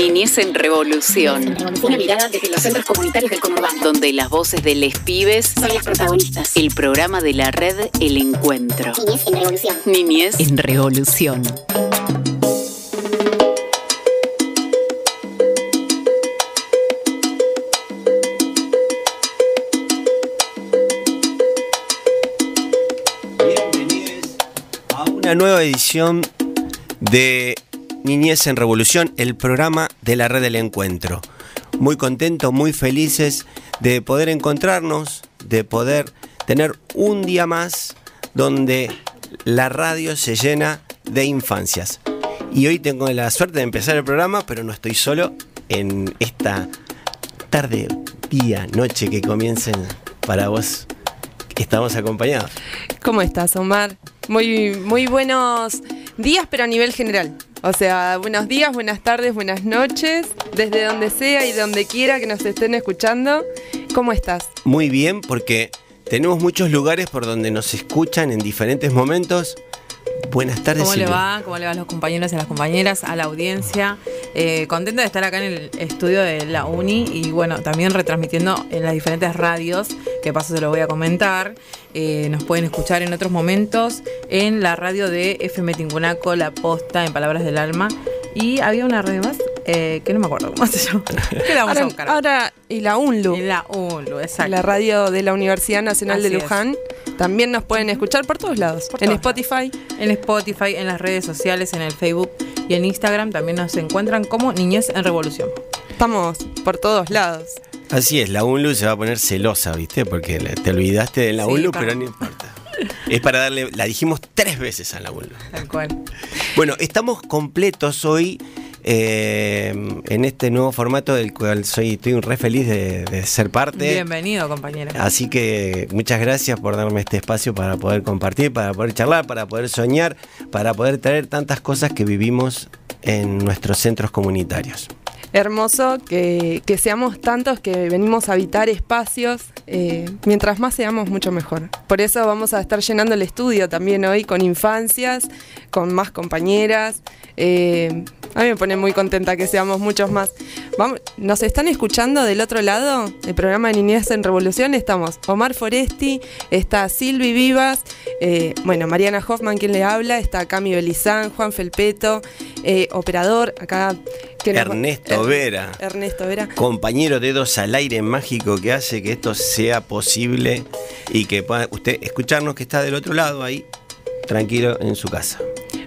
Niñez en Revolución. Una mirada desde los centros comunitarios del conurbano. Donde las voces de les pibes son las protagonistas. El programa de la red El Encuentro. Niñez en Revolución. Niñez en Revolución. Bienvenidos a una nueva edición de Niñez en Revolución, el programa de la red del encuentro. Muy contentos, muy felices de poder encontrarnos, de poder tener un día más donde la radio se llena de infancias. Y hoy tengo la suerte de empezar el programa, pero no estoy solo en esta tarde, día, noche que comiencen para vos. Estamos acompañados. ¿Cómo estás, Omar? Muy, muy buenos días, pero a nivel general. O sea, buenos días, buenas tardes, buenas noches, desde donde sea y donde quiera que nos estén escuchando. ¿Cómo estás? Muy bien, porque tenemos muchos lugares por donde nos escuchan en diferentes momentos. Buenas tardes. ¿Cómo le va? ¿Cómo le va a los compañeros y a las compañeras, a la audiencia? Eh, contenta de estar acá en el estudio de la Uni y bueno, también retransmitiendo en las diferentes radios, que paso se lo voy a comentar. Eh, nos pueden escuchar en otros momentos en la radio de FM Tingunaco, La Posta, en Palabras del Alma. Y había una radio más eh, que no me acuerdo cómo se llama. ¿Qué la vamos a Ahora, buscar? ahora, y la UNLU, la UNLU, exacto. la radio de la Universidad Nacional de es. Luján, también nos pueden escuchar por todos lados. Por en todos Spotify. En Spotify, en las redes sociales, en el Facebook y en Instagram también nos encuentran como Niñez en Revolución. Estamos por todos lados. Así es, la UNLU se va a poner celosa, ¿viste? Porque te olvidaste de la Sí, UNLU, pero no importa. Es para darle, la dijimos tres veces a la UNLU. Tal cual. Bueno, estamos completos hoy eh, en este nuevo formato del cual soy, estoy re feliz de, de ser parte. Bienvenido, compañera. Así que muchas gracias por darme este espacio para poder compartir, para poder charlar, para poder soñar, para poder traer tantas cosas que vivimos en nuestros centros comunitarios. Hermoso que, que seamos tantos que venimos a habitar espacios. eh, mientras más seamos, mucho mejor. Por eso vamos a estar llenando el estudio también hoy con infancias, con más compañeras. eh, a mí me pone muy contenta que seamos muchos más. Vamos, ¿Nos están escuchando del otro lado? El programa de Niñez en Revolución. Estamos Omar Foresti, está Silvi Vivas, eh, bueno, Mariana Hoffman, quien le habla, está Cami Belizán, Juan Felpeto, eh, operador, acá. que Ernesto Er- Vera. Ernesto Vera. compañero dedos al aire mágico que hace que esto sea posible y que pueda usted escucharnos que está del otro lado ahí, tranquilo en su casa.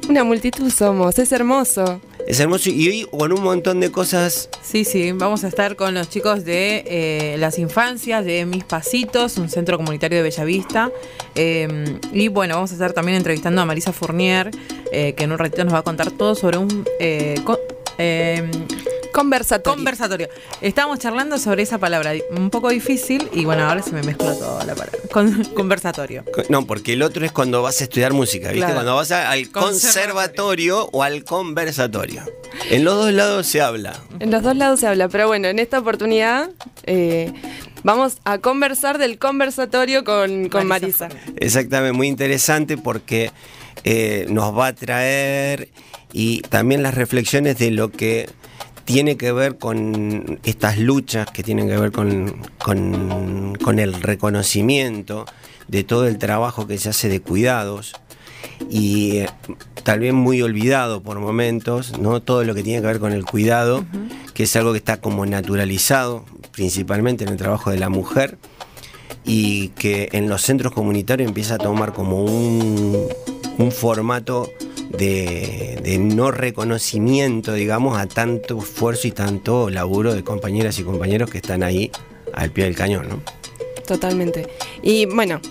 Una multitud somos, es hermoso. Es hermoso y hoy con un montón de cosas. Sí, sí, vamos a estar con los chicos de eh, las infancias de Mis Pasitos, un centro comunitario de Bellavista. Eh, y bueno, vamos a estar también entrevistando a Marisa Fournier, eh, que en un ratito nos va a contar todo sobre un eh, co- eh, Conversatorio. conversatorio. Estábamos charlando sobre esa palabra, un poco difícil, y bueno, ahora se me mezcla toda la palabra. Con- conversatorio. No, porque el otro es cuando vas a estudiar música, ¿viste? Claro. Cuando vas a- al Conservatorio. conservatorio o al conversatorio. En los dos lados se habla. En los dos lados se habla, pero bueno, en esta oportunidad eh, vamos a conversar del conversatorio con, con Marisa Marisa. Exactamente, muy interesante porque eh, nos va a traer y también las reflexiones de lo que tiene que ver con estas luchas que tienen que ver con, con- con el reconocimiento de todo el trabajo que se hace de cuidados y eh, tal vez muy olvidado por momentos, ¿no? Todo lo que tiene que ver con el cuidado, que es algo que está como naturalizado, principalmente en el trabajo de la mujer, y que en los centros comunitarios empieza a tomar como un, un formato de, no reconocimiento, digamos, a tanto esfuerzo y tanto laburo de compañeras y compañeros que están ahí al pie del cañón, ¿no? Totalmente. Y bueno,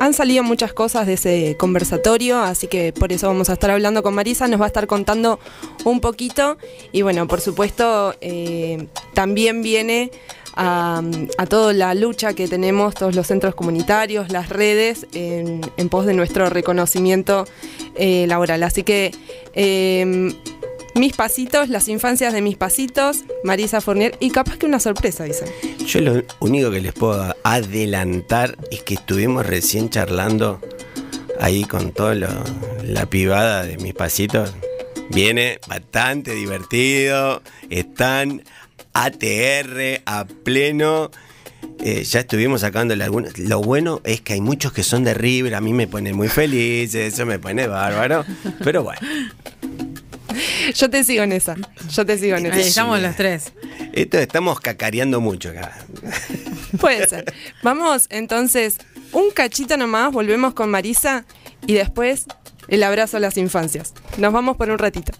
han salido muchas cosas de ese conversatorio, así que por eso vamos a estar hablando con Marisa, nos va a estar contando un poquito. Y bueno, por supuesto, eh, también viene a, toda la lucha que tenemos todos los centros comunitarios, las redes, en, pos de nuestro reconocimiento eh, laboral. Así que eh, mis pasitos, las infancias de mis pasitos, Marisa Fournier, y capaz que una sorpresa, dicen. Yo lo único que les puedo adelantar es que estuvimos recién charlando ahí con toda la pibada de mis pasitos. Viene bastante divertido. Están ATR a pleno. Eh, ya estuvimos sacándole algunos. Lo bueno es que hay muchos que son de River. A mí me pone muy feliz. Eso me pone bárbaro. Pero bueno. Yo te sigo en esa. Yo te sigo en Ahí esa. estamos los tres. Esto estamos cacareando mucho acá. Puede ser. Vamos entonces un cachito nomás, volvemos con Marisa y después el abrazo a las infancias. Nos vamos por un ratito.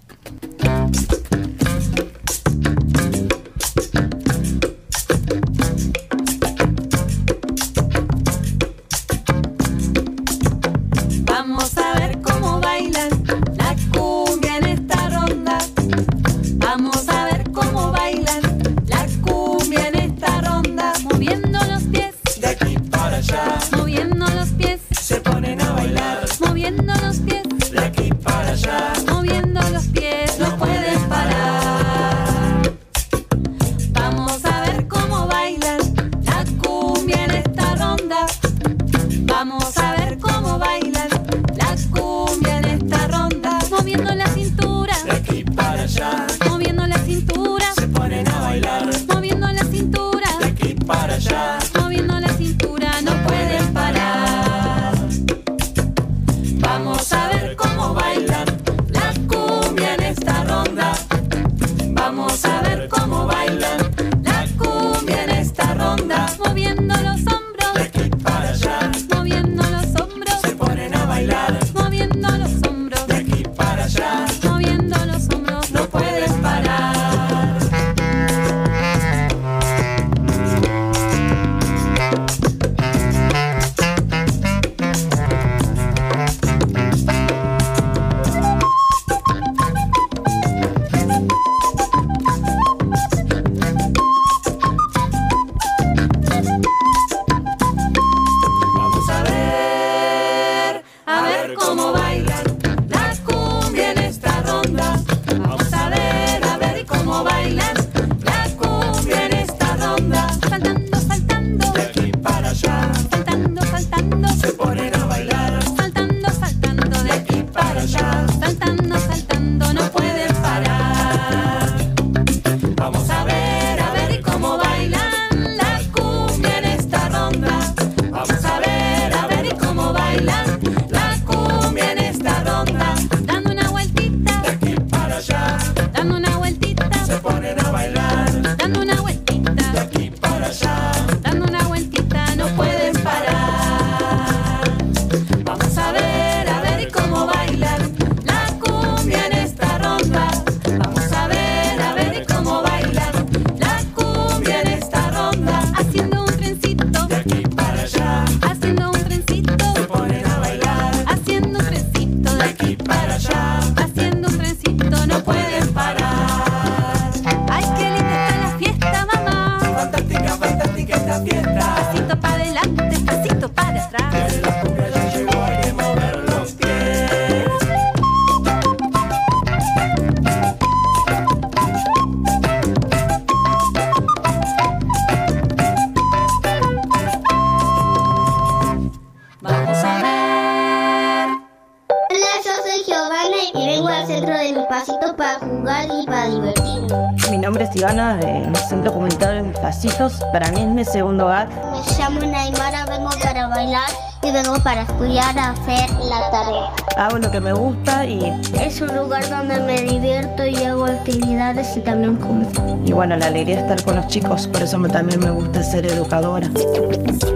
Pasito para jugar y para divertirme. Mi nombre es Ivana del Centro Comunitario de Mis Pasitos. Para mí es mi segundo hogar. Me llamo Naimara, vengo para bailar y vengo para estudiar a hacer la tarea. Hago lo que me gusta y, Es un lugar donde me divierto y hago actividades y también como. y bueno, la alegría de estar con los chicos. Por eso también me gusta ser educadora.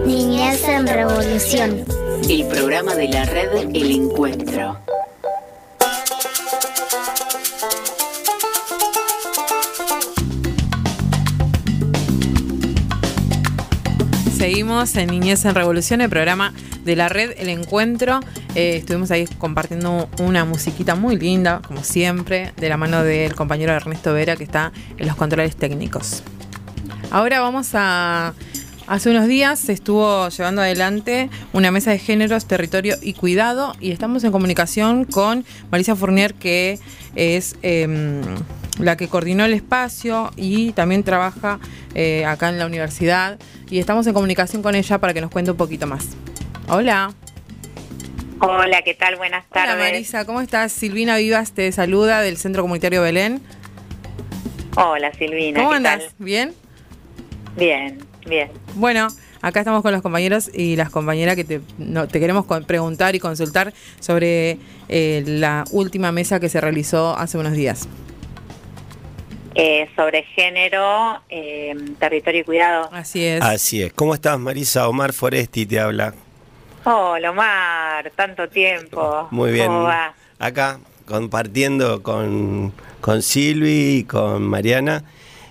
Niñez en revolución. El programa de la red El Encuentro. Seguimos en Niñez en Revolución, el programa de la red El Encuentro. Eh, estuvimos ahí compartiendo una musiquita muy linda, como siempre, de la mano del compañero Ernesto Vera, que está en los controles técnicos. Ahora vamos a... Hace unos días se estuvo llevando adelante una mesa de géneros, territorio y cuidado y estamos en comunicación con Marisa Fournier, que es em, la que coordinó el espacio y también trabaja eh, acá en la universidad y estamos en comunicación con ella para que nos cuente un poquito más. Hola. Hola, ¿qué tal? Buenas tardes. Hola Marisa, ¿cómo estás? Silvina Vivas te saluda del Centro Comunitario Belén. Hola, Silvina. ¿Cómo ¿qué tal? ¿Bien? Bien, bien. Bueno, acá estamos con los compañeros y las compañeras que te, no- te queremos con- preguntar y consultar sobre eh, la última mesa que se realizó hace unos días. Eh, sobre género, eh, territorio y cuidado. Así es. Así es. ¿Cómo estás, Marisa? Omar Foresti te habla. Hola, Omar, tanto tiempo. Muy bien. ¿Cómo va? Acá, compartiendo con, con Silvi y con Mariana.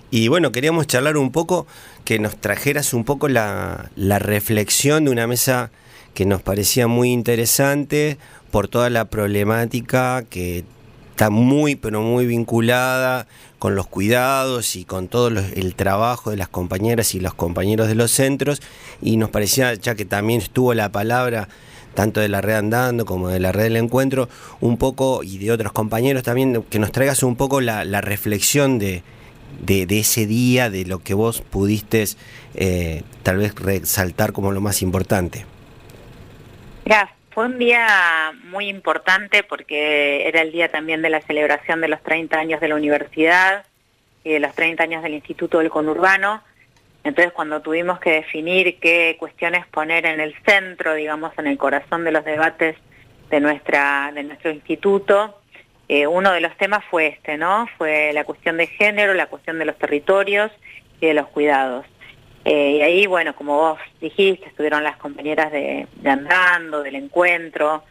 Y bueno, queríamos charlar un poco, que nos trajeras un poco la, la reflexión de una mesa que nos parecía muy interesante por toda la problemática que está muy, pero muy vinculada con los cuidados y con todo el trabajo de las compañeras y los compañeros de los centros. Y nos parecía, ya que también estuvo la palabra tanto de la red andando como de la red del encuentro, un poco, y de otros compañeros también, que nos traigas un poco la, la reflexión de, de, de ese día, de lo que vos pudiste eh, tal vez resaltar como lo más importante. Fue un día muy importante porque era el día también de la celebración de los 30 años de la universidad y de los 30 años del Instituto del Conurbano. Entonces, cuando tuvimos que definir qué cuestiones poner en el centro, digamos, en el corazón de los debates de, nuestra, de nuestro instituto, eh, uno de los temas fue este, ¿no? Fue la cuestión de género, la cuestión de los territorios y de los cuidados. Eh, y ahí, bueno, como vos dijiste, estuvieron las compañeras de, de Andando, del encuentro,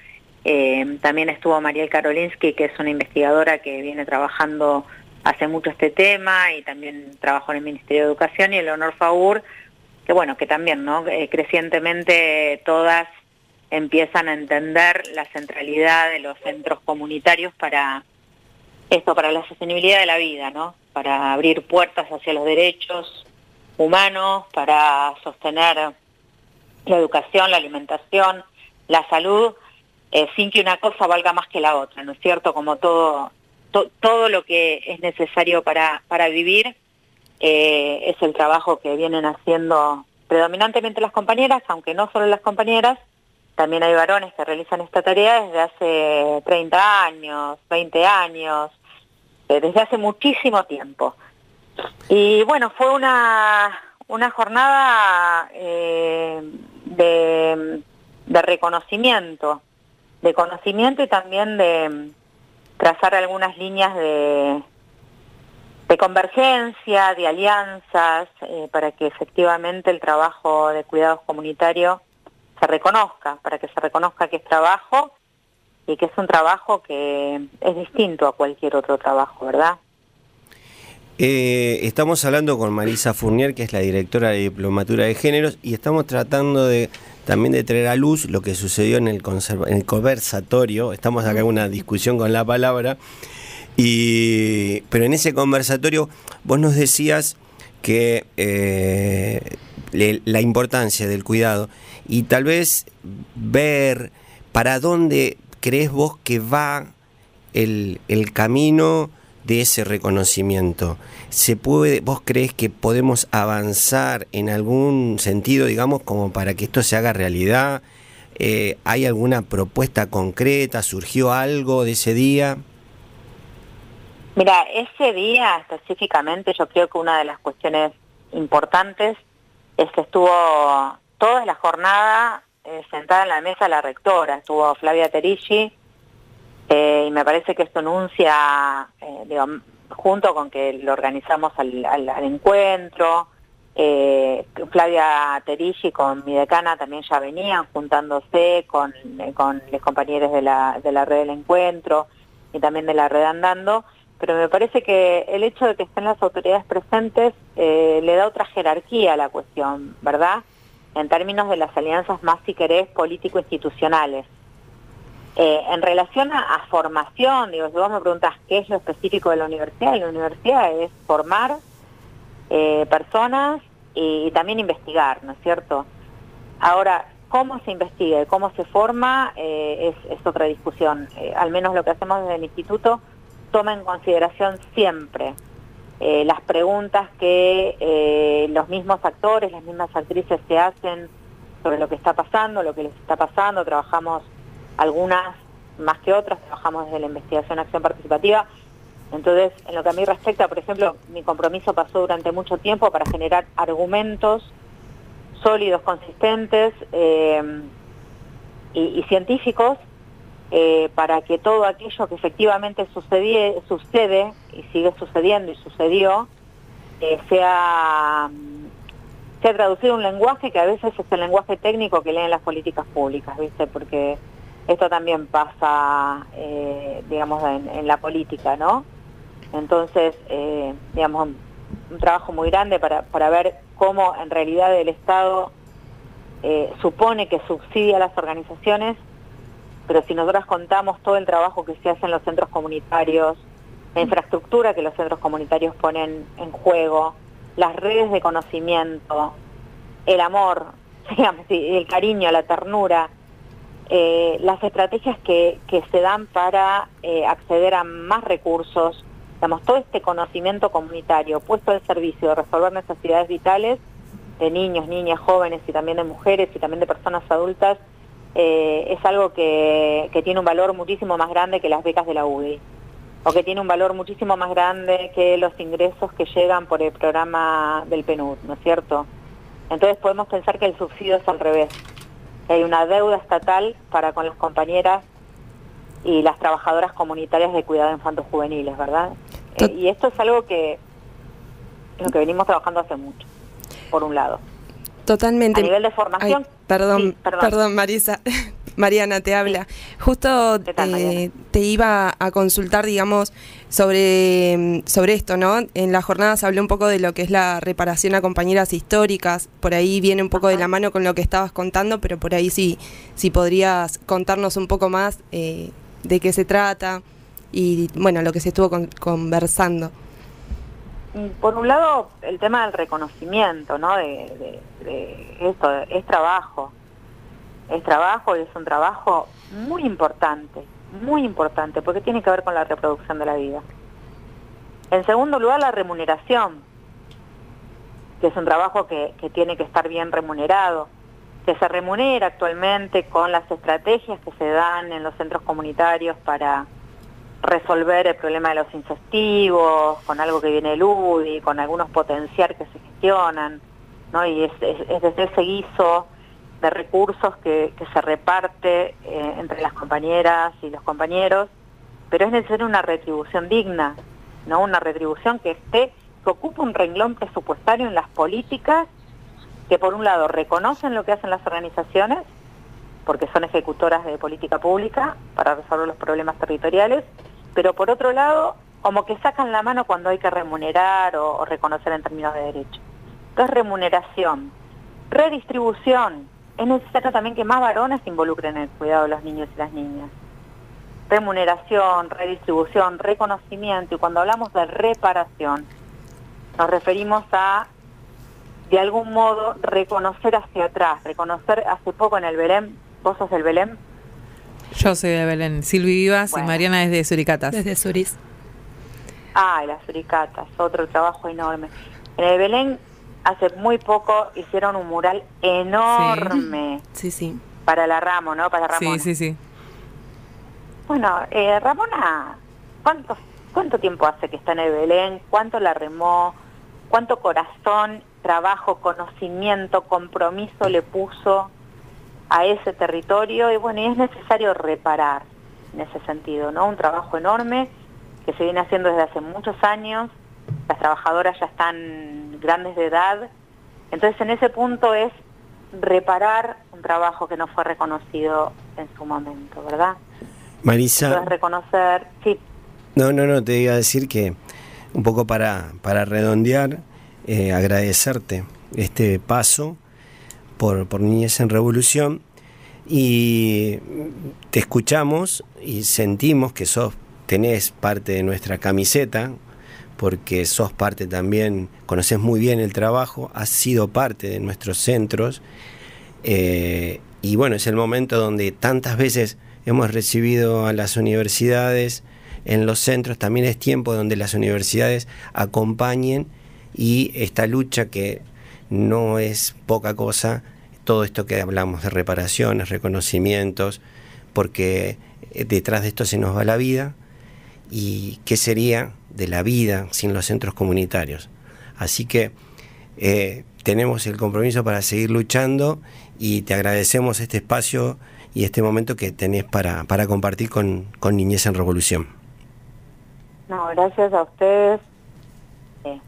eh, también estuvo Mariel Karolinsky, que es una investigadora que viene trabajando hace mucho este tema y también trabajó en el Ministerio de Educación, y Eleonor Faur, que bueno, que también, ¿no? Crecientemente todas empiezan a entender la centralidad de los centros comunitarios para esto, para la sostenibilidad de la vida, ¿no? Para abrir puertas hacia los derechos humanos, para sostener la educación, la alimentación, la salud, eh, sin que una cosa valga más que la otra, ¿no es cierto? Como todo, to- todo lo que es necesario para, para vivir eh, es el trabajo que vienen haciendo predominantemente las compañeras, aunque no solo las compañeras, también hay varones que realizan esta tarea desde hace 30 años, 20 años, eh, desde hace muchísimo tiempo. Y bueno, fue una, una jornada eh, de, reconocimiento, de conocimiento y también de trazar algunas líneas de, convergencia, de alianzas, eh, para que efectivamente el trabajo de cuidados comunitarios se reconozca, para que se reconozca que es trabajo y que es un trabajo que es distinto a cualquier otro trabajo, ¿verdad? Eh, estamos hablando con Marisa Fournier, que es la directora de Diplomatura de Géneros, y estamos tratando de también de traer a luz lo que sucedió en el, en el conversatorio. Estamos acá en una discusión con la palabra. Y, pero en ese conversatorio vos nos decías que eh, le- la importancia del cuidado y tal vez ver para dónde crees vos que va el, el camino de ese reconocimiento. ¿Se puede, vos crees que podemos avanzar en algún sentido, digamos, como para que esto se haga realidad? Eh, ¿Hay alguna propuesta concreta? ¿Surgió algo de ese día? Mira, ese día específicamente yo creo que una de las cuestiones importantes es que estuvo toda la jornada eh, sentada en la mesa la rectora, estuvo Flavia Terici, eh, y me parece que esto anuncia, eh, junto con que lo organizamos al, encuentro, Flavia Terici con mi decana también ya venían juntándose con, con los compañeros de la, de la red del encuentro y también de la red andando, pero me parece que el hecho de que estén las autoridades presentes le da otra jerarquía a la cuestión, ¿verdad? En términos de las alianzas más, si querés, político-institucionales. Eh, en relación a, formación, digo, si vos me preguntas qué es lo específico de la universidad, la universidad es formar eh, personas y, también investigar, ¿no es cierto? Ahora, cómo se investiga y cómo se forma eh, es, es otra discusión. Al menos lo que hacemos desde el instituto toma en consideración siempre eh, las preguntas que eh, los mismos actores, las mismas actrices se hacen sobre lo que está pasando, lo que les está pasando. Trabajamos algunas más que otras, trabajamos desde la investigación acción participativa. Entonces, en lo que a mí respecta, por ejemplo, mi compromiso pasó durante mucho tiempo para generar argumentos sólidos, consistentes eh, y, y científicos eh, para que todo aquello que efectivamente sucedie- sucede y sigue sucediendo y sucedió eh, sea, mm, sea traducido en un lenguaje que a veces es el lenguaje técnico que leen las políticas públicas, ¿viste? Porque esto también pasa, eh, digamos, en, la política, ¿no? Entonces, digamos, un, trabajo muy grande para, para ver cómo en realidad el Estado supone que subsidia a las organizaciones pero si nosotros contamos todo el trabajo que se hace en los centros comunitarios, la infraestructura que los centros comunitarios ponen en juego, las redes de conocimiento, el amor, el cariño, la ternura, eh, las estrategias que, que se dan para eh, acceder a más recursos, digamos, todo este conocimiento comunitario puesto al servicio de resolver necesidades vitales de niños, niñas, jóvenes y también de mujeres y también de personas adultas, eh, es algo que, que tiene un valor muchísimo más grande que las becas de la UDI o que tiene un valor muchísimo más grande que los ingresos que llegan por el programa del PNUD, ¿no es cierto? Entonces podemos pensar que el subsidio es al revés. que Hay una deuda estatal para con las compañeras y las trabajadoras comunitarias de cuidado de infantos juveniles, ¿verdad? Eh, y esto es algo que lo que venimos trabajando hace mucho, por un lado. Totalmente. A nivel de formación, Ay, perdón, sí, perdón. perdón. Marisa. Mariana te habla. Justo ¿Qué tal, eh, Mariana? te iba a consultar, digamos, sobre, sobre esto, ¿no? En la jornada se habló un poco de lo que es la reparación a compañeras históricas. Por ahí viene un poco de la mano con lo que estabas contando, pero por ahí sí, si podrías contarnos un poco más eh, de qué se trata y, bueno, lo que se estuvo con- conversando. Mm, Por un lado, el tema del reconocimiento, ¿no? De, de- de esto, es trabajo. Es trabajo y es un trabajo muy importante, muy importante, porque tiene que ver con la reproducción de la vida. En segundo lugar, la remuneración, que es un trabajo que, que tiene que estar bien remunerado, que se remunera actualmente con las estrategias que se dan en los centros comunitarios para resolver el problema de los incestivos, con algo que viene del UDI, con algunos potenciar que se gestionan, ¿no? Y es, es- es desde ese guiso de recursos que, se reparte eh, entre las compañeras y los compañeros, pero es necesaria una retribución digna, ¿no? Una retribución que esté, que ocupe un renglón presupuestario en las políticas que por un lado reconocen lo que hacen las organizaciones, porque son ejecutoras de política pública para resolver los problemas territoriales, pero por otro lado, como que sacan la mano cuando hay que remunerar o, o reconocer en términos de derecho. Entonces, remuneración, redistribución. Es necesario también que más varones se involucren en el cuidado de los niños y las niñas. Remuneración, redistribución, reconocimiento. Y cuando hablamos de reparación, nos referimos a, de algún modo, reconocer hacia atrás. Reconocer hace poco en el Belén, vos sos del Belén, Yo soy de Belén, Silvi Vivas Bueno. y Mariana es de Suricatas. Desde Suris. Ah, las suricatas, otro trabajo enorme. En el Belén, hace muy poco hicieron un mural enorme Sí, sí. para la Ramo, ¿no? Para Ramona. Sí, sí, sí. Bueno, eh, Ramona, ¿cuánto, ¿cuánto tiempo hace que está en el Belén? ¿Cuánto la remó? ¿Cuánto corazón, trabajo, conocimiento, compromiso le puso a ese territorio? Y bueno, y es necesario reparar en ese sentido, ¿no? Un trabajo enorme que se viene haciendo desde hace muchos años. Las trabajadoras ya están grandes de edad. Entonces, en ese punto es reparar un trabajo que no fue reconocido en su momento, ¿verdad? Marisa, Entonces, reconocer, sí, no, no, no, te iba a decir que un poco para, para redondear, eh, agradecerte este paso por, por Niñez en Revolución y te escuchamos y sentimos que sos, tenés parte de nuestra camiseta, porque sos parte también, conoces muy bien el trabajo, has sido parte de nuestros centros eh, y bueno, es el momento donde tantas veces hemos recibido a las universidades en los centros, también es tiempo donde las universidades acompañen y esta lucha que no es poca cosa, todo esto que hablamos de reparaciones, reconocimientos, porque eh, detrás de esto se nos va la vida y qué sería de la vida sin los centros comunitarios. Así que eh, tenemos el compromiso para seguir luchando y te agradecemos este espacio y este momento que tenés para, para compartir con, con Niñez en Revolución. No, gracias a ustedes. Eh,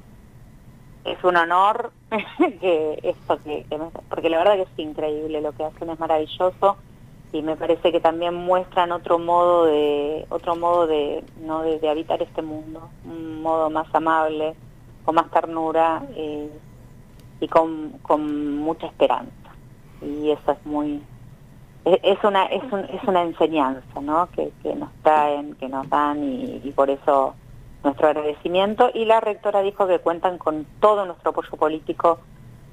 es un honor que esto que, que me- porque la verdad que es increíble lo que hacen es maravilloso y me parece que también muestran otro modo de otro modo de no de, de habitar este mundo, un modo más amable, con más ternura eh, y con, con mucha esperanza. Y eso es muy es es una es, un- es una enseñanza ¿no? que, que nos traen que nos dan y por eso nuestro agradecimiento. Y la rectora dijo que cuentan con todo nuestro apoyo político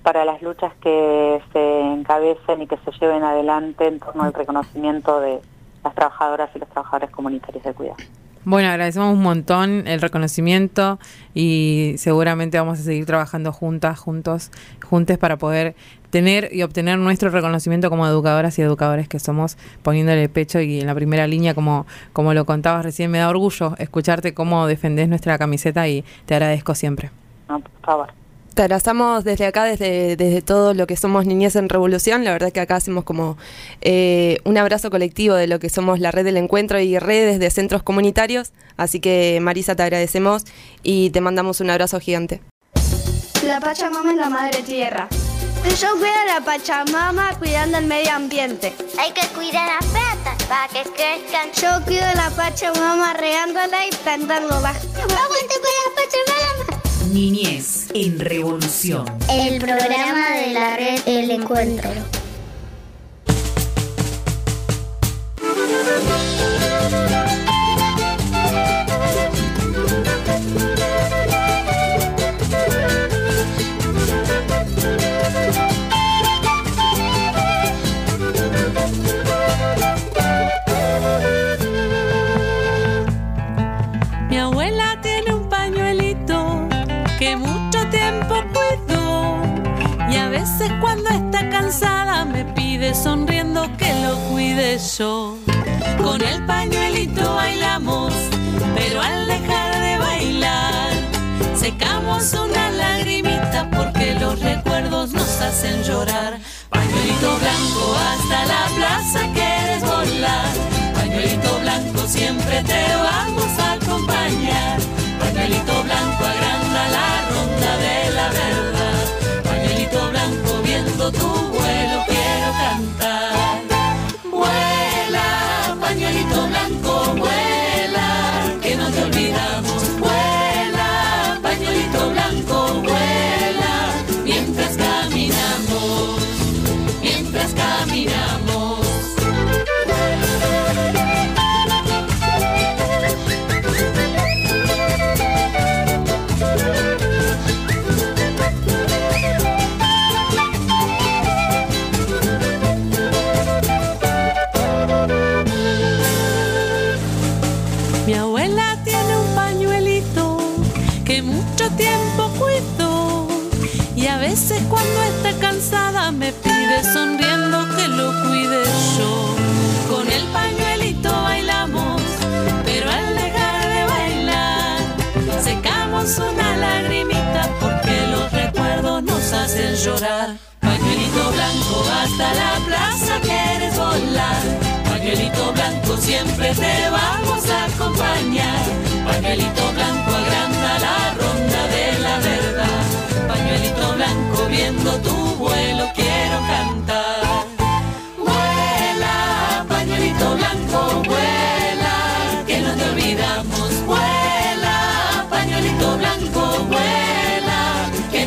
para las luchas que se encabecen y que se lleven adelante en torno al reconocimiento de las trabajadoras y los trabajadores comunitarios de cuidado. Bueno, agradecemos un montón el reconocimiento y seguramente vamos a seguir trabajando juntas, juntos, juntes para poder tener y obtener nuestro reconocimiento como educadoras y educadores que somos, poniéndole el pecho y en la primera línea, como, como lo contabas recién, me da orgullo escucharte cómo defendés nuestra camiseta y te agradezco siempre. No, por favor. Te abrazamos desde acá, desde, desde todo lo que somos Niñez en Revolución. La verdad que acá hacemos como eh, un abrazo colectivo de lo que somos la red del encuentro y redes de centros comunitarios. Así que Marisa, te agradecemos y te mandamos un abrazo gigante. La Pachamama es la madre tierra. Yo cuido a la Pachamama cuidando el medio ambiente. Hay que cuidar las plantas para que crezcan. Yo cuido a la Pachamama regándola y plantándola. ¡Aguante con la Pachamama! Niñez en Revolución. El programa de la red El Encuentro. Cansada me pide sonriendo que lo cuide yo. Con el pañuelito bailamos, pero al dejar de bailar secamos una lagrimita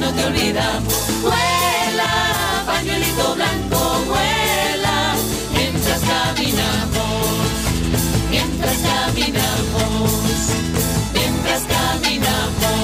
no te olvidamos. Vuela, pañuelito blanco, vuela, mientras caminamos, mientras caminamos, mientras caminamos.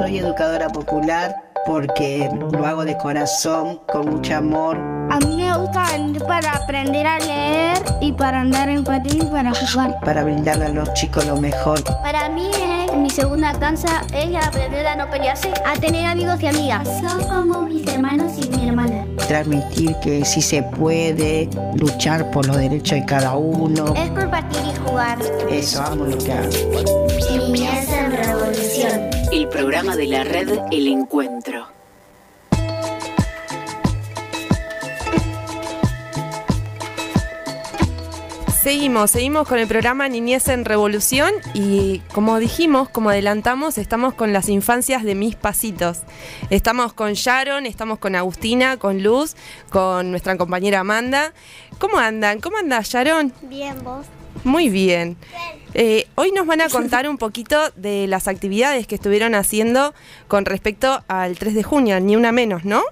Soy educadora popular porque lo hago de corazón, con mucho amor. A mí me gusta venir para aprender a leer y para andar en patín y para jugar. para brindarle a los chicos lo mejor. Para mí, eh, mi segunda cansa es aprender a no pelearse, a tener amigos y amigas. Son como mis hermanos y mi hermana. Transmitir que sí se puede luchar por los derechos de cada uno. Es compartir y jugar. Eso, amo lo que hago. Niñez en revolución. El programa de la red El Encuentro. Seguimos, seguimos con el programa Niñez en Revolución y como dijimos, como adelantamos, estamos con las infancias de mis pasitos. Estamos con Sharon, estamos con Agustina, con Luz, con nuestra compañera Amanda. ¿Cómo andan? ¿Cómo anda Sharon? Bien, vos. Muy bien. Eh, hoy nos van a contar un poquito de las actividades que estuvieron haciendo con respecto al 3 de junio, ni una menos, ¿no?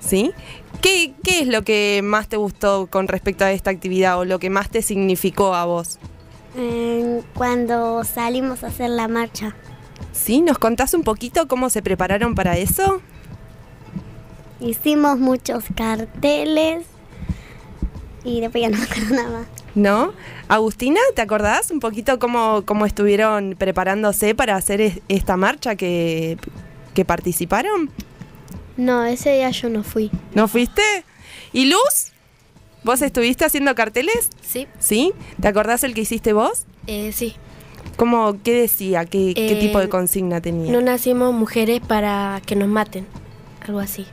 Sí. ¿Qué, qué es lo que más te gustó con respecto a esta actividad o lo que más te significó a vos? Eh, cuando salimos a hacer la marcha. ¿Sí? ¿Nos contás un poquito cómo se prepararon para eso? Hicimos muchos carteles y después ya no me acuerdo nada más. ¿No? Agustina, ¿te acordás un poquito cómo, cómo estuvieron preparándose para hacer es- esta marcha que, que participaron? No, ese día yo no fui. ¿No fuiste? ¿Y Luz? ¿Vos estuviste haciendo carteles? Sí, ¿Sí? ¿Te acordás el que hiciste vos? eh, sí. ¿Cómo, ¿Qué decía? ¿Qué, qué Eh, tipo de consigna tenía? No nacimos mujeres para que nos maten. Algo así.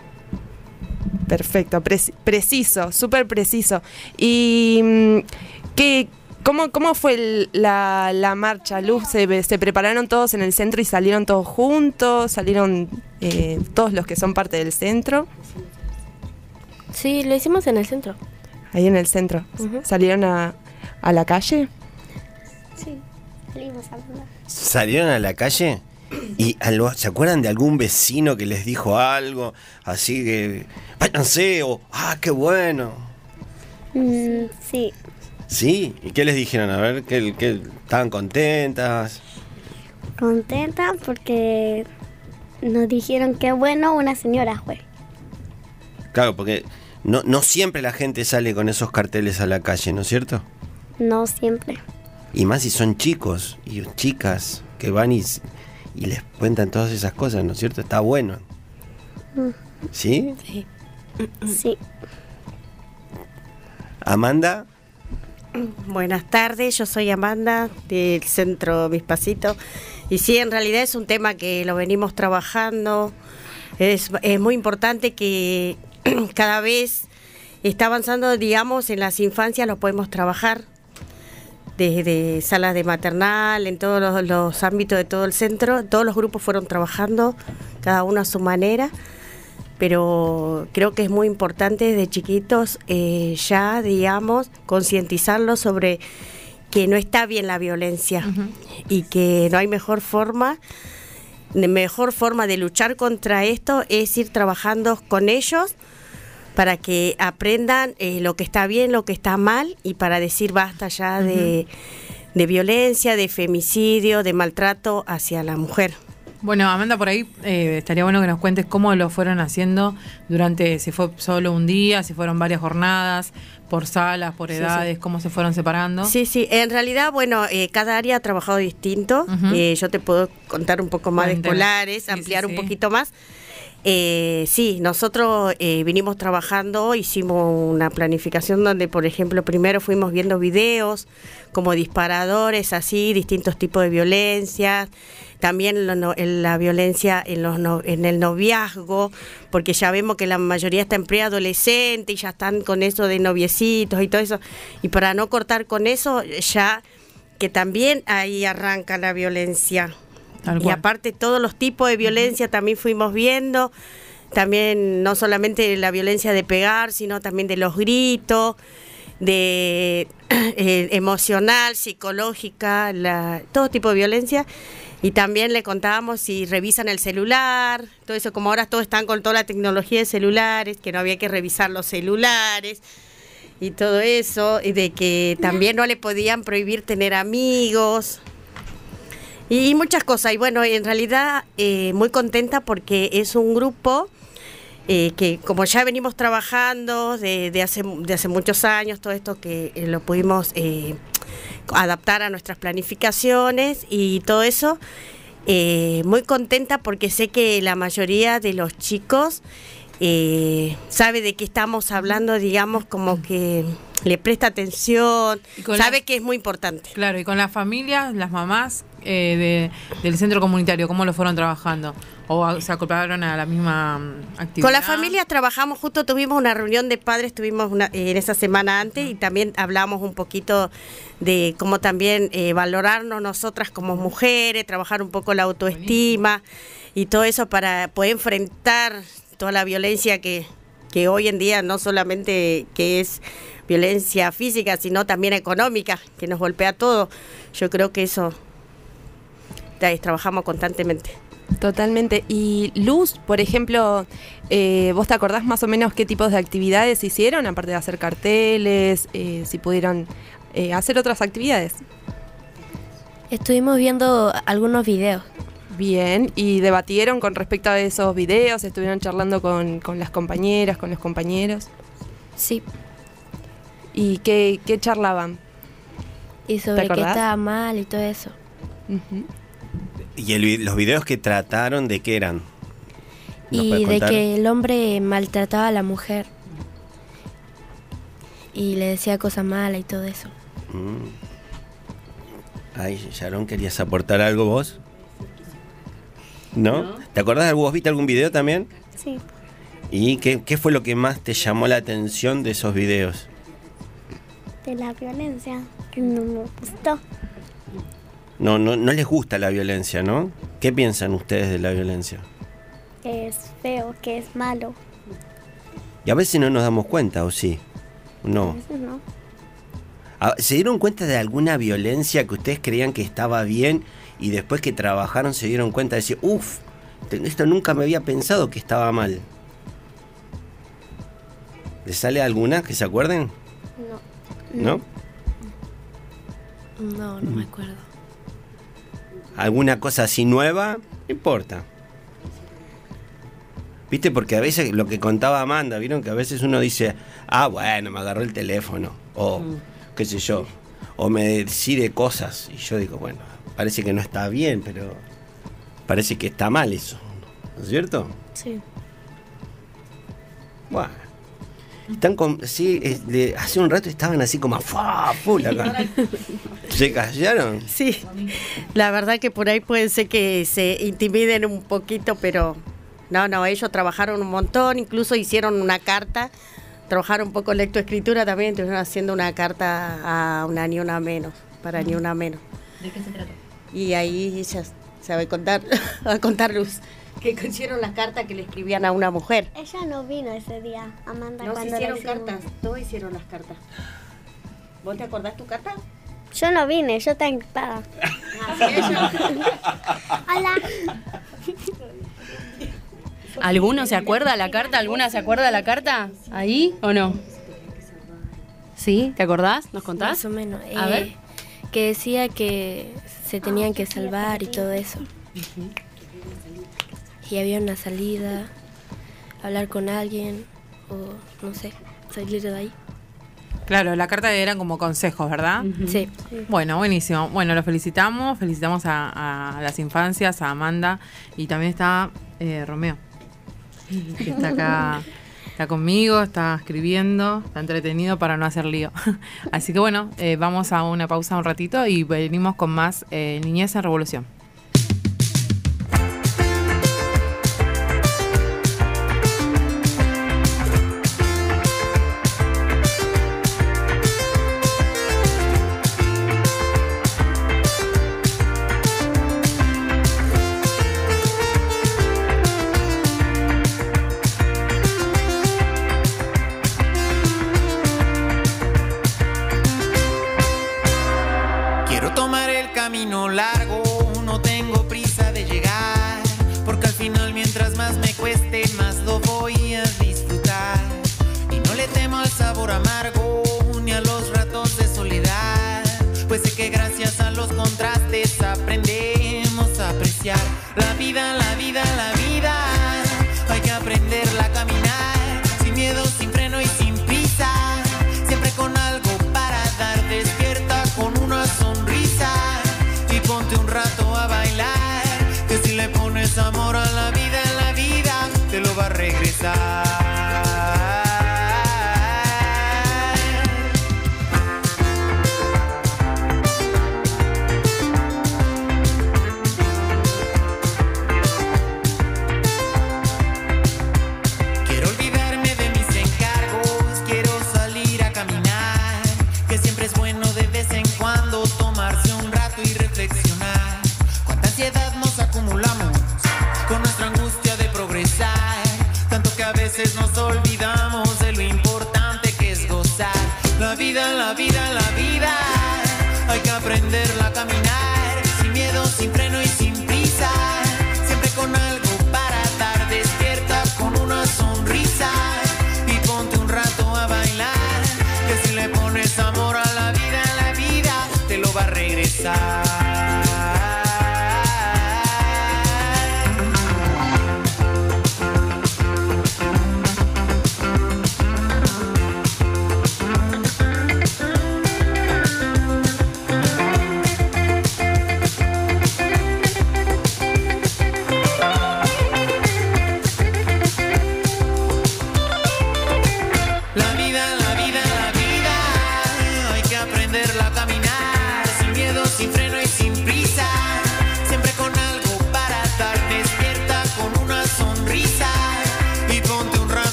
Perfecto, preci- preciso, súper preciso. ¿Y mm, qué, cómo, cómo fue el- la, la marcha, Luz? ¿Se, se prepararon todos en el centro y salieron todos juntos? ¿Salieron eh, todos los que son parte del centro? Sí, lo hicimos en el centro. Ahí en el centro. ¿Salieron a, a la calle? Sí, salimos a hablar. ¿Salieron a la calle? ¿Y algo- se acuerdan de algún vecino que les dijo algo? Así que, váyanse, o, ah, qué bueno. Mm, sí, ¿Sí? ¿Y qué les dijeron? A ver, ¿qué, qué- estaban contentas? contenta porque nos dijeron que bueno una señora fue. Claro, porque no, no siempre la gente sale con esos carteles a la calle, ¿no es cierto? No siempre. Y más si son chicos y chicas que van y les cuentan todas esas cosas, ¿no es cierto? Está bueno. Mm, ¿Sí? Sí. Sí. Amanda, Buenas tardes, yo soy Amanda del Centro Mis Pasitos. Y sí, en realidad es un tema que lo venimos trabajando. Es, es muy importante que cada vez está avanzando, digamos, en las infancias lo podemos trabajar. Desde salas de maternal, en todos los, los ámbitos de todo el centro. Todos los grupos fueron trabajando, cada uno a su manera pero creo que es muy importante desde chiquitos eh, ya, digamos, concientizarlos sobre que no está bien la violencia y que no hay mejor forma, mejor forma de luchar contra esto es ir trabajando con ellos para que aprendan eh, lo que está bien, lo que está mal y para decir basta ya de, de violencia, de femicidio, de maltrato hacia la mujer. Bueno, Amanda, por ahí eh, estaría bueno que nos cuentes cómo lo fueron haciendo durante, si fue solo un día, si fueron varias jornadas, por salas, por edades, sí. cómo se fueron separando. Sí, sí, en realidad, bueno, eh, cada área ha trabajado distinto. Eh, yo te puedo contar un poco más de escolares, ampliar sí, un poquito más. Eh, sí, nosotros eh, vinimos trabajando, hicimos una planificación donde, por ejemplo, primero fuimos viendo videos como disparadores, así, distintos tipos de violencias, también lo la violencia en, los no- en el noviazgo, porque ya vemos que la mayoría está en preadolescente y ya están con eso de noviecitos y todo eso, y para no cortar con eso, ya que también ahí arranca la violencia. Y aparte todos los tipos de violencia también fuimos viendo, también no solamente la violencia de pegar, sino también de los gritos, de eh, emocional, psicológica, la, todo tipo de violencia. Y también le contábamos si revisan el celular, todo eso, como ahora todos están con toda la tecnología de celulares, que no había que revisar los celulares y todo eso, y de que también no le podían prohibir tener amigos. Y muchas cosas. Y bueno, en realidad eh, muy contenta porque es un grupo eh, que como ya venimos trabajando de, de hace, de hace muchos años, todo esto que eh, lo pudimos eh, adaptar a nuestras planificaciones y todo eso, eh, muy contenta porque sé que la mayoría de los chicos eh, sabe de qué estamos hablando, digamos, como que le presta atención, sabe la- que es muy importante. Claro, y con las familias, las mamás eh, de- del centro comunitario, ¿cómo lo fueron trabajando? ¿O a- se acoplaron a la misma mm, actividad? Con las familias trabajamos, justo tuvimos una reunión de padres, tuvimos una, eh, en esa semana antes y también hablamos un poquito de cómo también eh, valorarnos nosotras como mujeres, trabajar un poco la autoestima y todo eso para poder enfrentar toda la violencia que, que hoy en día no solamente que es violencia física, sino también económica, que nos golpea todo. Yo creo que eso trabajamos constantemente. Totalmente. Y Luz, por ejemplo, eh, ¿vos te acordás más o menos qué tipos de actividades hicieron, aparte de hacer carteles, eh, si pudieron eh, hacer otras actividades? Estuvimos viendo algunos videos. Bien, y debatieron con respecto a esos videos, estuvieron charlando con, con las compañeras, con los compañeros. Sí. ¿Y qué, qué charlaban? Y sobre que acordás? estaba mal y todo eso. ¿Y el vi- los videos que trataron de qué eran? ¿Nos Y de que el hombre maltrataba a la mujer. Y le decía cosas malas y todo eso. Mm. Ay, Sharon, ¿querías aportar algo vos? ¿No? ¿Te acordás de algo? ¿Vos viste algún video también? Sí. ¿Y qué, qué fue lo que más te llamó la atención de esos videos? De la violencia, que no me gustó. No, no, no les gusta la violencia, ¿no? ¿Qué piensan ustedes de la violencia? Que es feo, que es malo. Y a veces no nos damos cuenta, ¿o sí? A No. veces no. Ah, ¿Se dieron cuenta de alguna violencia que ustedes creían que estaba bien y después que trabajaron se dieron cuenta de decir, uff, esto nunca me había pensado que estaba mal? ¿Les sale alguna que se acuerden? No. ¿No? No, no me acuerdo. ¿Alguna cosa así nueva? No importa. ¿Viste? Porque a veces lo que contaba Amanda, ¿vieron? Que a veces uno dice, ah, bueno, me agarró el teléfono. O qué sé yo. O me decide cosas. Y yo digo, bueno, parece que no está bien, pero parece que está mal eso. ¿No es cierto? Sí. Bueno. Están con, sí, de- hace un rato estaban así como a ¡fua! full acá. ¿Se callaron? Sí, la verdad que por ahí puede ser que se intimiden un poquito, pero no, no, ellos trabajaron un montón, incluso hicieron una carta, trabajaron un poco en lectoescritura también, estuvieron haciendo una carta a una ni una menos, para ni una menos. ¿De qué se trata? Y ahí ella sabe contar, a contar Luz, que hicieron las cartas que le escribían a una mujer. Ella no vino ese día, Amanda, No, se cuando la hicieron cartas, todos hicieron las cartas. ¿Vos te acordás tu carta? Yo no vine, yo estaba ocupada. Hola. ¿Alguno se acuerda de la carta? ¿Alguna se acuerda de la carta? ¿Ahí o no? ¿Sí? ¿Te acordás? ¿Nos contás? Más o menos. A eh, ver. Que decía que se tenían que salvar y todo eso. Y había una salida, hablar con alguien o no sé, salir de ahí. Claro, la carta eran como consejos, ¿verdad? Sí. Bueno, buenísimo. Bueno, los felicitamos, felicitamos a, a las infancias, a Amanda y también está eh, Romeo, que está acá, está conmigo, está escribiendo, está entretenido para no hacer lío. Así que bueno, eh, vamos a una pausa un ratito y venimos con más eh, Niñez en Revolución.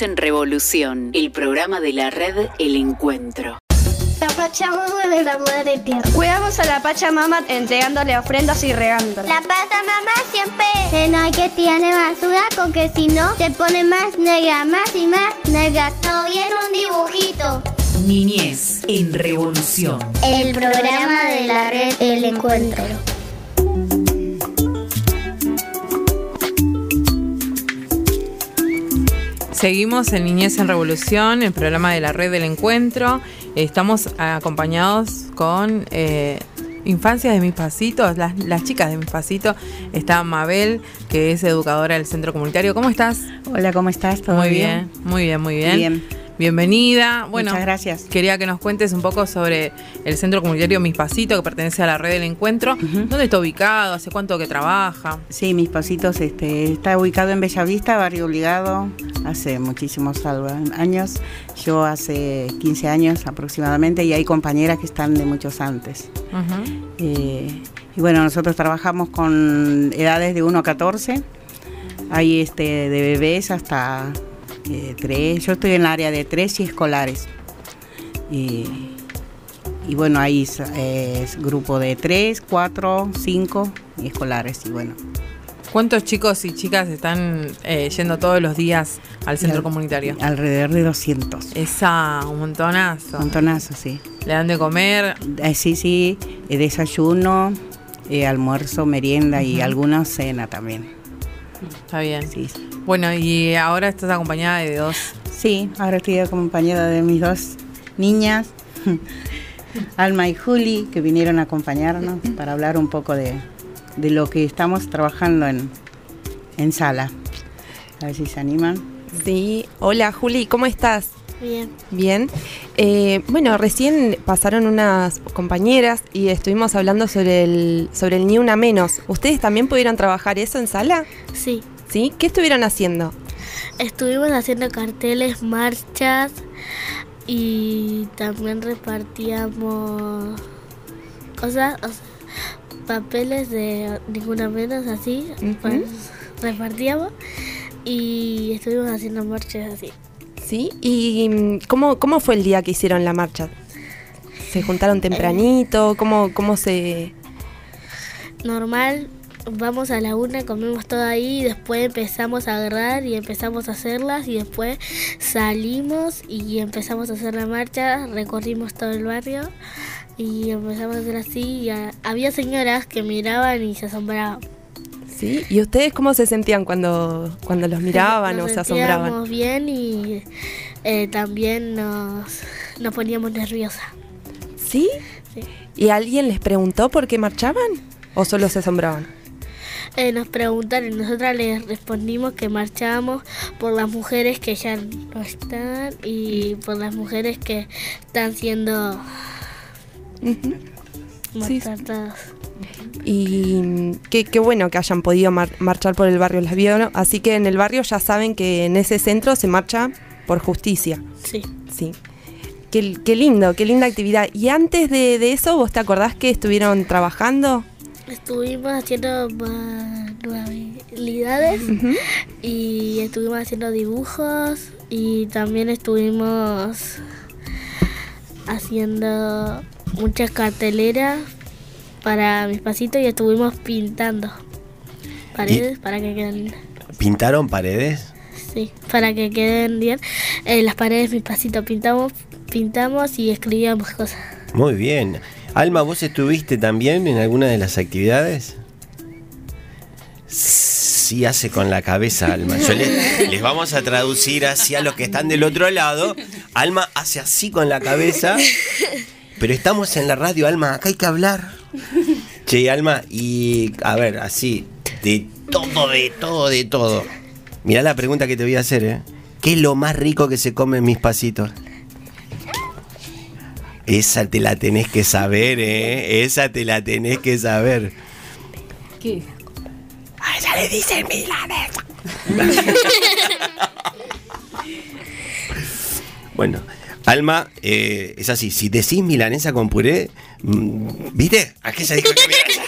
En Revolución, el programa de la red El Encuentro. La Pachamama de la Madre Tierra. Cuidamos a la Pachamama entregándole ofrendas y regándola. La Pachamama siempre que no hay que tirar basura porque si no se pone más negra, más y más negra. Todo bien un dibujito. Niñez en Revolución. El programa de la red El Encuentro. Seguimos en Niñez en Revolución, el programa de la red del encuentro. Estamos acompañados con eh, Infancias de mis pasitos, las, las chicas de mis pasitos. Está Mabel, que es educadora del centro comunitario. ¿Cómo estás? Hola, ¿cómo estás? ¿Todo muy bien? bien, muy bien, muy bien. Bien. Bienvenida. Bueno, Muchas gracias. Quería que nos cuentes un poco sobre el centro comunitario Mis Pasitos, que pertenece a la red del encuentro. ¿Dónde está ubicado? ¿Hace cuánto que trabaja? Sí, mis pasitos este, está ubicado en Bellavista, barrio obligado, hace muchísimos años. Yo hace 15 años aproximadamente y hay compañeras que están de muchos antes. Eh, y bueno, nosotros trabajamos con edades de 1 a 14. Hay este, de bebés hasta 3. Yo estoy en el área de 3 y escolares. Y, y bueno, eh, es grupo de 3, 4, 5 y escolares. Y bueno, ¿Cuántos chicos y chicas están eh, yendo todos los días al centro Al- comunitario? alrededor de 200. Esa, un montonazo. Montonazo, sí. ¿Le dan de comer? Eh, sí, sí, eh, desayuno, almuerzo, merienda y Ujú. algunos cena también. Está bien. Bueno, y ahora estás acompañada de dos. Sí, ahora estoy acompañada de mis dos niñas, Alma y Juli, que vinieron a acompañarnos para hablar un poco de, de lo que estamos trabajando en, en sala. A ver si se animan. Sí, hola Juli, ¿cómo estás? Bien. Bien. Eh, bueno, recién pasaron unas compañeras y estuvimos hablando sobre el, sobre el Ni Una Menos. ¿Ustedes también pudieron trabajar eso en sala? Sí. ¿Sí? ¿Qué estuvieron haciendo? Estuvimos haciendo carteles, marchas y también repartíamos cosas, o sea, papeles de ninguna menos así. pues, repartíamos y estuvimos haciendo marchas así. ¿Sí? ¿Y mm, cómo, cómo fue el día que hicieron la marcha? ¿Se juntaron tempranito? ¿Cómo, cómo se...? Normal, vamos a la una, comemos todo ahí y después empezamos a agarrar y empezamos a hacerlas y después salimos y empezamos a hacer la marcha, recorrimos todo el barrio y empezamos a hacer así. Y había señoras que miraban y se asombraban. ¿Sí? ¿Y ustedes cómo se sentían cuando, cuando los miraban Nos o se asombraban? sentíamos bien y eh, también nos, nos poníamos nerviosas. ¿Sí? ¿Y alguien les preguntó por qué marchaban? ¿O solo se asombraban? Eh, nos preguntaron y nosotras les respondimos que marchábamos por las mujeres que ya no están y por las mujeres que están siendo Sí. maltratadas. Y qué, bueno que hayan podido mar- marchar por el barrio. Las vieron. Así que en el barrio ya saben que en ese centro se marcha por justicia. Sí. Sí. Qué, qué lindo, qué linda actividad. Y antes de, de eso, ¿vos te acordás que estuvieron trabajando? Estuvimos haciendo manualidades y estuvimos haciendo dibujos y también estuvimos haciendo muchas carteleras para mis pasitos y estuvimos pintando paredes para que queden lindas. ¿Pintaron paredes? Sí, para que queden bien. Eh, las paredes mis pasitos pintamos, pintamos y escribíamos cosas. Muy bien. Alma, ¿vos estuviste también en alguna de las actividades? Sí, hace con la cabeza, Alma. Yo le- les vamos a traducir así a los que están del otro lado. Alma hace así con la cabeza. Pero estamos en la radio, Alma, acá hay que hablar. Che, Alma, y a ver, así, de todo, de todo, de todo. Mirá la pregunta que te voy a hacer, ¿eh? ¿Qué es lo más rico que se come en mis pasitos? Esa te la tenés que saber, ¿eh? Esa te la tenés que saber. ¿Qué? A ella le dicen milanesa. Bueno, Alma, eh, es así, si decís milanesa con puré, mm, ¿viste? Aquella dijo que milanesa.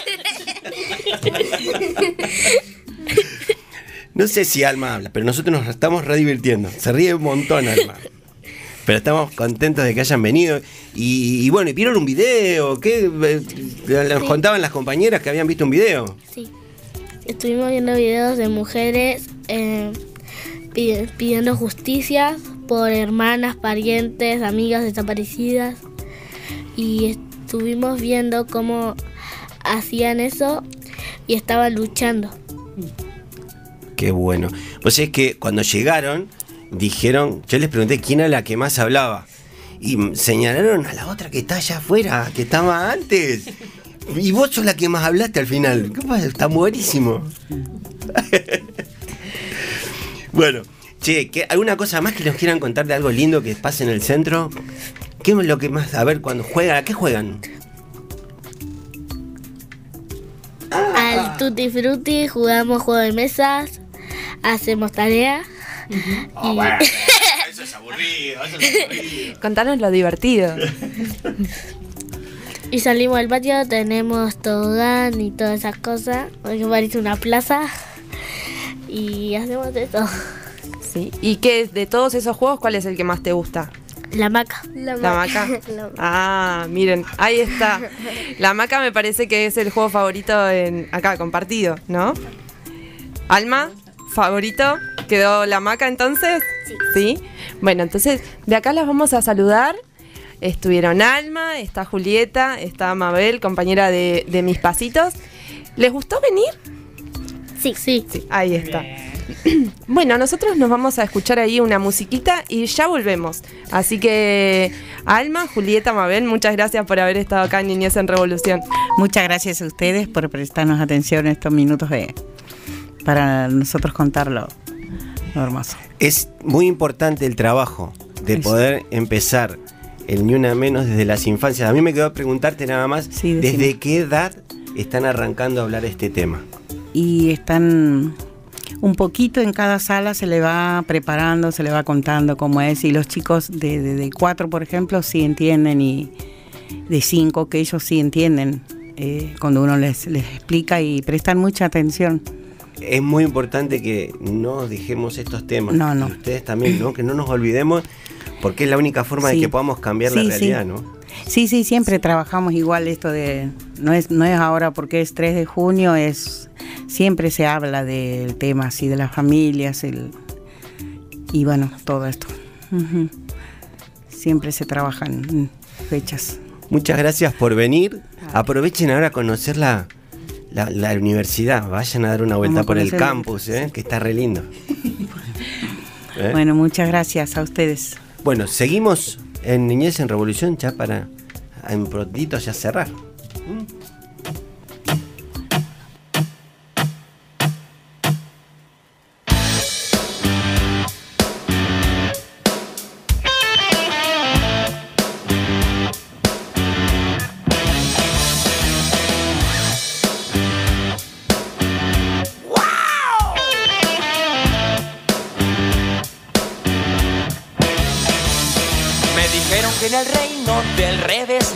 No sé si Alma habla, pero nosotros nos estamos re divirtiendo. Se ríe un montón, Alma. Pero estamos contentos de que hayan venido. Y, y bueno, ¿y vieron un video? ¿Qué? Eh, Les Sí. contaban las compañeras que habían visto un video. Sí. Estuvimos viendo videos de mujeres eh, pi- pidiendo justicia por hermanas, parientes, amigas desaparecidas. Y estuvimos viendo cómo hacían eso y estaban luchando. Qué bueno. Pues es que cuando llegaron, dijeron, yo les pregunté quién era la que más hablaba. Y señalaron a la otra que está allá afuera, que estaba antes. Y vos sos la que más hablaste al final. ¿Qué pasa? Está buenísimo. bueno, che, ¿qué- ¿alguna cosa más que nos quieran contar de algo lindo que pase en el centro? ¿Qué es lo que más? A ver, cuando juegan, ¿a qué juegan? Al Tutti Frutti jugamos juego de mesas, hacemos tarea. eso es aburrido, eso es aburrido. Contanos lo divertido. Y salimos al patio, tenemos tobogán y todas esas cosas, porque parece una plaza. Y hacemos eso. Sí. ¿Y qué de todos esos juegos cuál es el que más te gusta? La maca. La maca. Ah, miren, ahí está. La maca me parece que es el juego favorito en acá compartido, ¿no? Alma, favorito, quedó la maca entonces. Sí. Bueno, entonces de acá las vamos a saludar. Estuvieron Alma, está Julieta, está Mabel, compañera de, de mis pasitos. ¿Les gustó venir? Sí. Sí. Ahí está. Bueno, nosotros nos vamos a escuchar ahí una musiquita y ya volvemos. Así que, Alma, Julieta, Mabel, muchas gracias por haber estado acá en Niñez en Revolución. Muchas gracias a ustedes por prestarnos atención en estos minutos de, para nosotros contarlo lo hermoso. Es muy importante el trabajo de poder empezar el ni una menos desde las infancias. A mí me quedó a preguntarte nada más. ¿desde qué edad están arrancando a hablar este tema? y están un poquito en cada sala se le va preparando, se le va contando cómo es y los chicos de, de, de cuatro, por ejemplo, sí entienden y de cinco que ellos sí entienden eh, cuando uno les, les explica y prestan mucha atención. Es muy importante que no dejemos estos temas. No, no. Y ustedes también, ¿no? Que no nos olvidemos, porque es la única forma Sí. de que podamos cambiar la sí. realidad, ¿no? Sí, sí, siempre trabajamos igual esto de no es no es ahora porque es 3 de junio, es siempre se habla del tema así de las familias, el y bueno, todo esto. Siempre se trabajan fechas. Muchas gracias por venir. Aprovechen ahora a conocer la, la, la universidad. Vayan a dar una vuelta por el campus, ¿eh? que está re lindo. ¿Eh? Bueno, muchas gracias a ustedes. Bueno, seguimos en Niñez en Revolución ya para en prontito ya cerrar.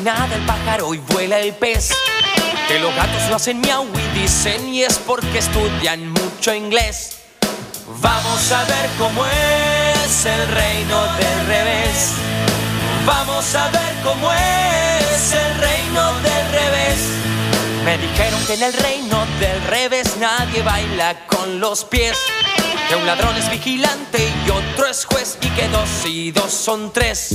Nada el pájaro y vuela el pez. Que los gatos lo hacen miau y dicen y es porque estudian mucho inglés. Vamos a ver cómo es el reino del revés. Vamos a ver cómo es el reino del revés. Me dijeron que en el reino del revés nadie baila con los pies. Que un ladrón es vigilante y otro es juez y que dos y dos son tres.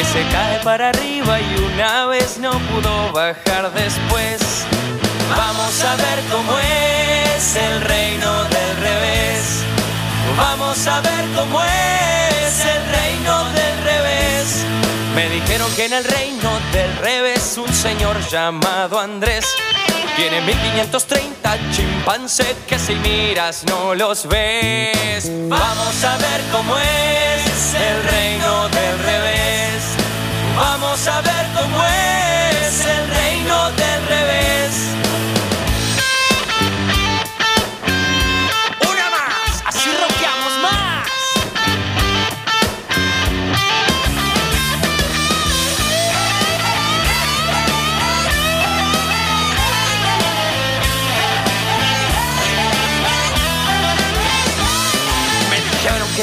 que se cae para arriba y una vez no pudo bajar después. Vamos a ver cómo es el reino del revés. Vamos a ver cómo es el reino del revés. Me dijeron que en el reino del revés un señor llamado Andrés tiene 1530 chimpancés que si miras no los ves. Vamos a ver cómo es el reino del revés. Vamos a ver cómo es el reino del revés.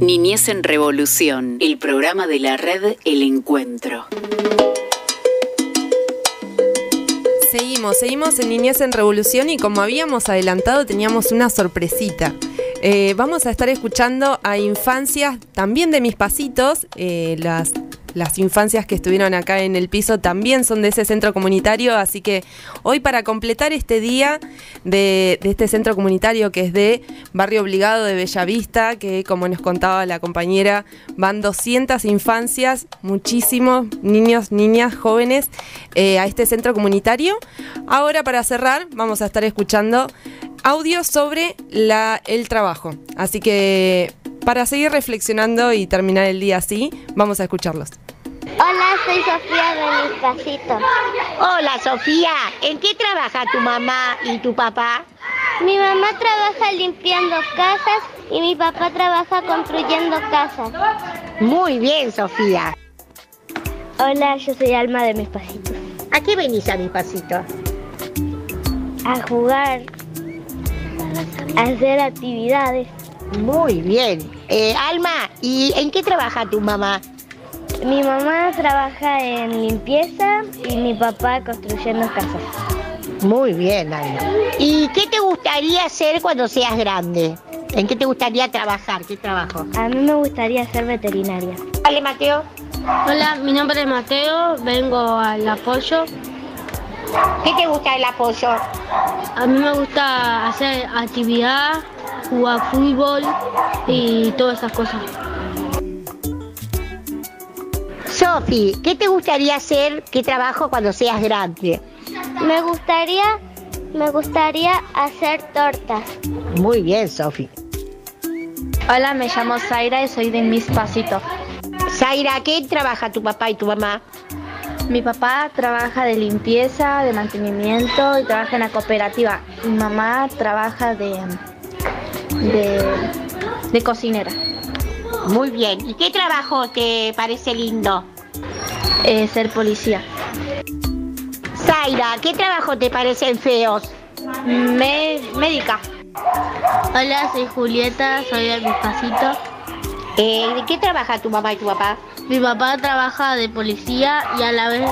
Niñez en Revolución, el programa de la red El Encuentro. Seguimos, seguimos en Niñez en Revolución y como habíamos adelantado teníamos una sorpresita. Eh, vamos a estar escuchando a infancias también de mis pasitos, eh, las, las infancias que estuvieron acá en el piso también son de ese centro comunitario, así que hoy para completar este día de, este centro comunitario que es de Barrio Obligado de Bellavista, que como nos contaba la compañera, van 200 infancias, muchísimos niños, niñas, jóvenes eh, a este centro comunitario. Ahora para cerrar vamos a estar escuchando audio sobre la, el trabajo. Así que para seguir reflexionando y terminar el día así, vamos a escucharlos. Hola, soy Sofía de mis pasitos. Hola Sofía, ¿en qué trabaja tu mamá y tu papá? Mi mamá trabaja limpiando casas y mi papá trabaja construyendo casas. Muy bien, Sofía. Hola, yo soy Alma de mis pasitos. ¿A qué venís a mis pasitos? A jugar, a hacer actividades. Muy bien. Eh, Alma, ¿y en qué trabaja tu mamá? Mi mamá trabaja en limpieza y mi papá construyendo casas. Muy bien, Alma. ¿Y qué te gustaría hacer cuando seas grande? ¿En qué te gustaría trabajar? ¿Qué trabajo? A mí me gustaría ser veterinaria. Vale, Mateo. Hola, mi nombre es Mateo, vengo al apoyo. ¿Qué te gusta del apoyo? A mí me gusta hacer actividad, jugar fútbol y todas esas cosas. Sofi, ¿qué te gustaría hacer? ¿Qué trabajo cuando seas grande? Me gustaría, me gustaría hacer tortas. Muy bien, Sofi. Hola, me llamo Zaira y soy de Mis Pasitos. Zaira, ¿qué trabaja tu papá y tu mamá? Mi papá trabaja de limpieza, de mantenimiento y trabaja en la cooperativa. Mi mamá trabaja de, de, de cocinera. Muy bien. ¿Y qué trabajo te parece lindo? Eh, ser policía. Zaira, ¿qué trabajo te parecen feos? Me- médica. Hola, soy Julieta, soy de mis pasitos. Eh, ¿De qué trabaja tu mamá y tu papá? Mi papá trabaja de policía y a la vez...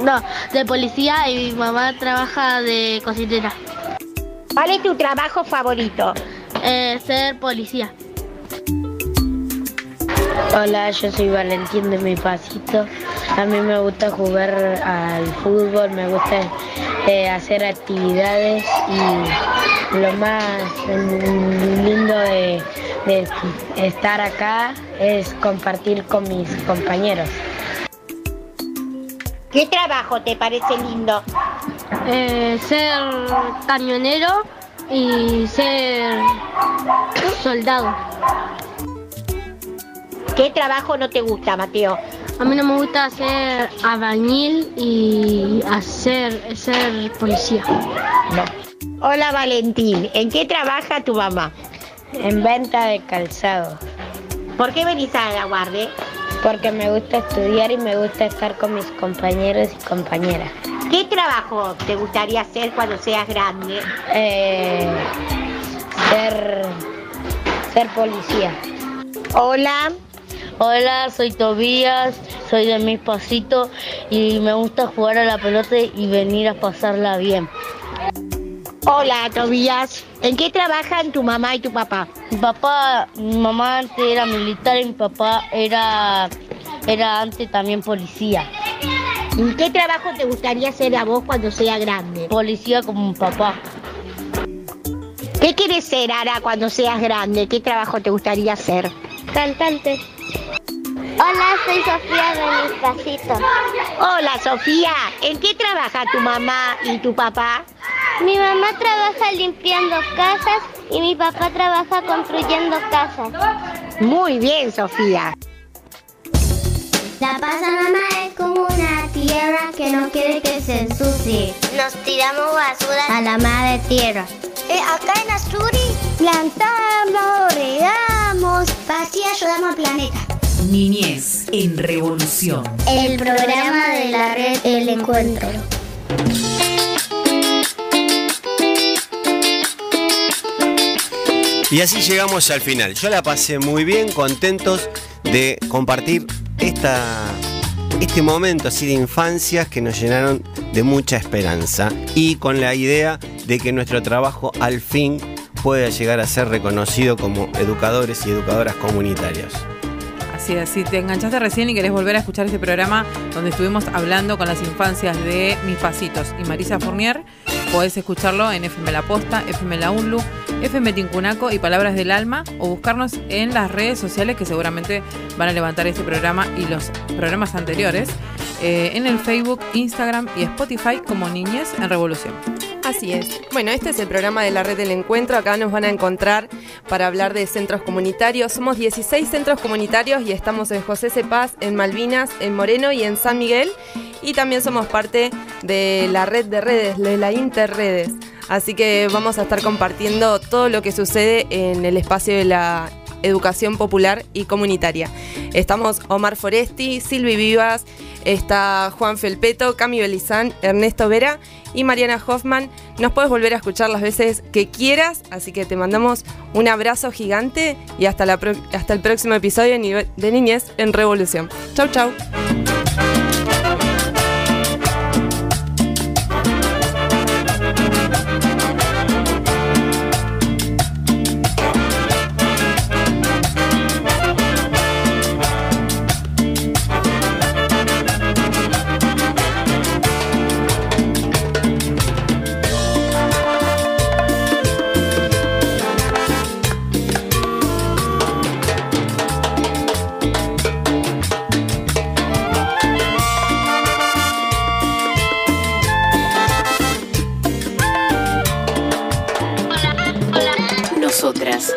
No, de policía y mi mamá trabaja de cocinera. ¿Cuál es tu trabajo favorito? Eh, ser policía. Hola, yo soy Valentín de mi pasito. A mí me gusta jugar al fútbol, me gusta eh, hacer actividades y lo más lindo de, de estar acá es compartir con mis compañeros. ¿Qué trabajo te parece lindo? Eh, ser camionero y ser soldado. ¿Qué trabajo no te gusta, Mateo? A mí no me gusta hacer albañil y hacer ser policía. Hola Valentín, ¿en qué trabaja tu mamá? En venta de calzado. ¿Por qué venís a la guardia? Porque me gusta estudiar y me gusta estar con mis compañeros y compañeras. ¿Qué trabajo te gustaría hacer cuando seas grande? Eh, ser, ser policía. Hola. Hola, soy Tobías, soy de mis pasitos y me gusta jugar a la pelota y venir a pasarla bien. Hola Tobías, ¿en qué trabajan tu mamá y tu papá? Mi papá, mi mamá antes era militar y mi papá era, era antes también policía. ¿Y qué trabajo te gustaría hacer a vos cuando sea grande? Policía como mi papá. ¿Qué quieres ser, Ara, cuando seas grande? ¿Qué trabajo te gustaría hacer? Cantante. Hola, soy Sofía de mis pasitos. Hola Sofía, ¿en qué trabaja tu mamá y tu papá? Mi mamá trabaja limpiando casas y mi papá trabaja construyendo casas. Muy bien, Sofía. La Pachamama es como una tierra que no quiere que se ensucie. Nos tiramos basura a la madre tierra. Eh, acá en Asturi plantamos, regamos, así ayudamos al planeta. Niñez en Revolución. El programa de la red El Encuentro. Y así llegamos al final. Yo la pasé muy bien, contentos de compartir esta, este momento así de infancias que nos llenaron de mucha esperanza y con la idea de que nuestro trabajo al fin pueda llegar a ser reconocido como educadores y educadoras comunitarios. Así es, si te enganchaste recién y querés volver a escuchar este programa donde estuvimos hablando con las infancias de Mis Pasitos y Marisa Fournier, podés escucharlo en FM La Posta, FM La Unlu, FM Tincunaco y Palabras del Alma o buscarnos en las redes sociales que seguramente van a levantar este programa y los programas anteriores eh, en el Facebook, Instagram y Spotify como Niñez en Revolución. Así es. Bueno, este es el programa de la red del encuentro. Acá nos van a encontrar para hablar de centros comunitarios. Somos 16 centros comunitarios y estamos en José Cepaz, en Malvinas, en Moreno y en San Miguel. Y también somos parte de la red de redes, de la Interredes. Así que vamos a estar compartiendo todo lo que sucede en el espacio de la educación popular y comunitaria. Estamos Omar Foresti, Silvi Vivas, está Juan Felpeto, Cami Belizán, Ernesto Vera y Mariana Hoffman. Nos puedes volver a escuchar las veces que quieras, así que te mandamos un abrazo gigante y hasta, hasta el próximo episodio de Niñez en Revolución. Chau, chau.